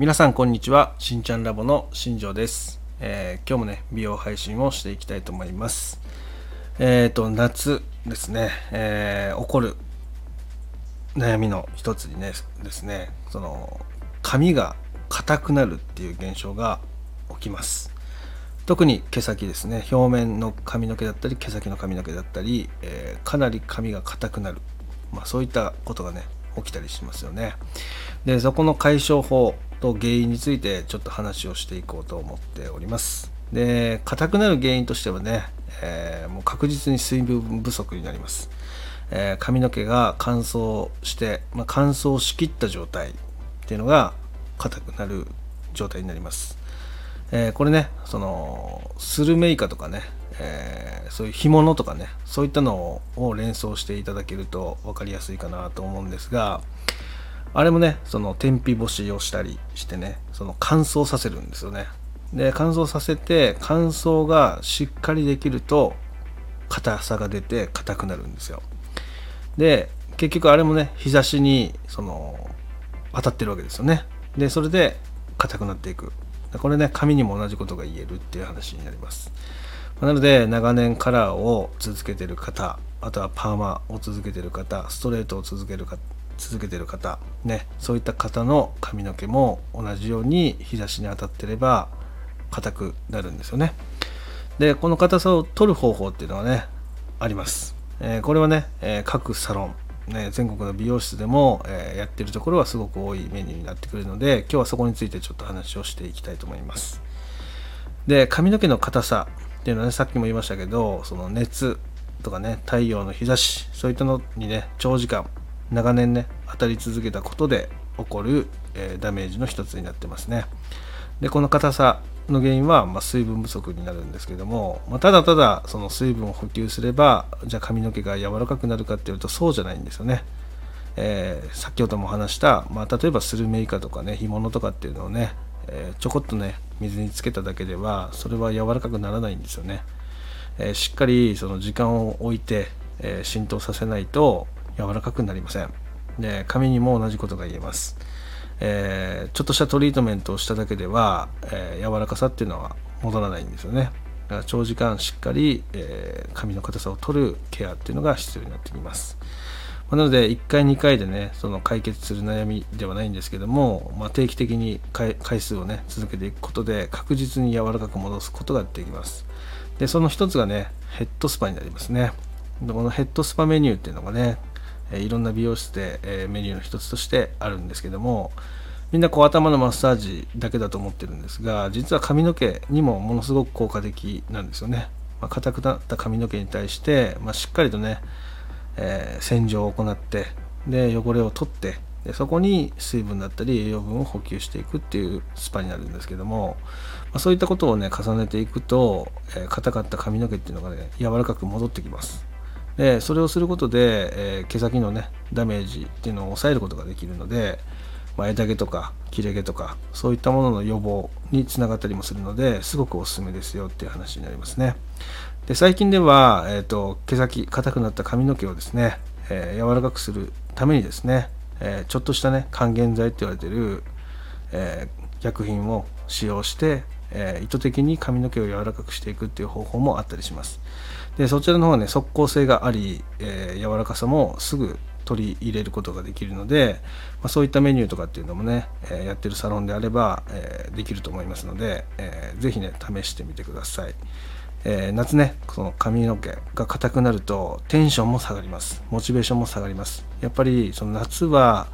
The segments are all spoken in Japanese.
皆さんこんにちは。しんちゃんラボの新庄です、えー今日もね美容配信をしていきたいと思います。えっ、と夏ですね、えー起こる悩みの一つにねですねその髪が硬くなるっていう現象が起きます。特に毛先ですね。表面の髪の毛だったり毛先の髪の毛だったり、えーかなり髪が硬くなる、まあ、そういったことがね起きたりしますよね。でそこの解消法と原因についてちょっと話をしていこうと思っております。で硬くなる原因としてはね、えーもう確実に水分不足になります、えー髪の毛が乾燥して、まあ、乾燥しきった状態っていうのが硬くなる状態になります。えーこれねそのスルメイカとかね、えーそういう干物とかねそういったのを連想していただけると分かりやすいかなと思うんですがあれもねその天日干しをしたりしてねその乾燥させるんですよね。で乾燥させて乾燥がしっかりできると硬さが出て硬くなるんですよ。で結局あれもね日差しにその当たってるわけですよね。でそれで硬くなっていく。これね髪にも同じことが言えるっていう話になります。なので長年カラーを続けてる方あとはパーマを続けてる方ストレートを続けるか続けてる方ねそういった方の髪の毛も同じように日差しに当たってれば硬くなるんですよね。でこの硬さを取る方法っていうのはねあります、えーこれはね、えー各サロン、ね、全国の美容室でも、えーやってるところはすごく多いメニューになってくるので今日はそこについてちょっと話をしていきたいと思います。で髪の毛の硬さ。っていうのはねさっきも言いましたけどその熱とかね太陽の日差しそういったのにね長時間長年ね当たり続けたことで起こる、えーダメージの一つになってますね。でこの硬さの原因は、まあ、水分不足になるんですけども、まあ、ただただその水分を補給すればじゃあ髪の毛が柔らかくなるかっていうとそうじゃないんですよね、えー先ほども話した、まあ、例えばスルメイカとかね干物とかっていうのをね、えちょこっとね水につけただけではそれは柔らかくならないんですよね、えしっかりその時間を置いて、え浸透させないと柔らかくなりません。で髪にも同じことが言えます。えちょっとしたトリートメントをしただけでは、えー柔らかさっていうのは戻らないんですよね。だから長時間しっかり、え髪の硬さを取るケアっていうのが必要になってきます。まなので1回2回でねその解決する悩みではないんですけども、まあ、定期的に回数をね続けていくことで確実に柔らかく戻すことができます。でその一つがねヘッドスパになりますね。このヘッドスパメニューっていうのがねいろんな美容室で、メニューの一つとしてあるんですけどもみんなこう頭のマッサージだけだと思ってるんですが実は髪の毛にもものすごく効果的なんですよね、まあ、硬くなった髪の毛に対して、まあ、しっかりとね、えー洗浄を行ってで汚れを取ってでそこに水分だったり栄養分を補給していくっていうスパになるんですけども、まあ、そういったことをね重ねていくと、えー硬かった髪の毛っていうのがね柔らかく戻ってきます。でそれをすることで、えー毛先のねダメージっていうのを抑えることができるので、まあ、枝毛とか切れ毛とかそういったものの予防につながったりもするのですごくおすすめですよっていう話になりますね。で最近では、えー、と毛先硬くなった髪の毛をですね、えー柔らかくするためにですね、えーちょっとしたね還元剤って言われてる、えー薬品を使用して、え意図的に髪の毛を柔らかくしていくっていう方法もあったりします。でそちらの方はね即効性があり、えー柔らかさもすぐ取り入れることができるので、まあ、そういったメニューとかっていうのもね、えやってるサロンであれば、えできると思いますので、えーぜひね試してみてください、えー夏ねその髪の毛が硬くなるとテンションも下がります。モチベーションも下がります。やっぱりその夏は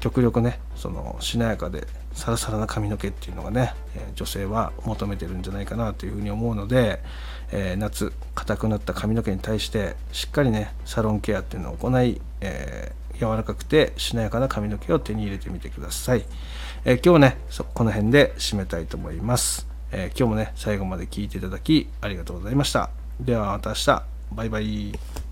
極力ねそのしなやかでサラサラな髪の毛っていうのがね、え女性は求めてるんじゃないかなというふうに思うので、えー夏硬くなった髪の毛に対してしっかりねサロンケアっていうのを行い、えー柔らかくてしなやかな髪の毛を手に入れてみてください、えー今日ねこの辺で締めたいと思います、えー今日もね最後まで聞いていただきありがとうございました。ではまた明日。バイバイ。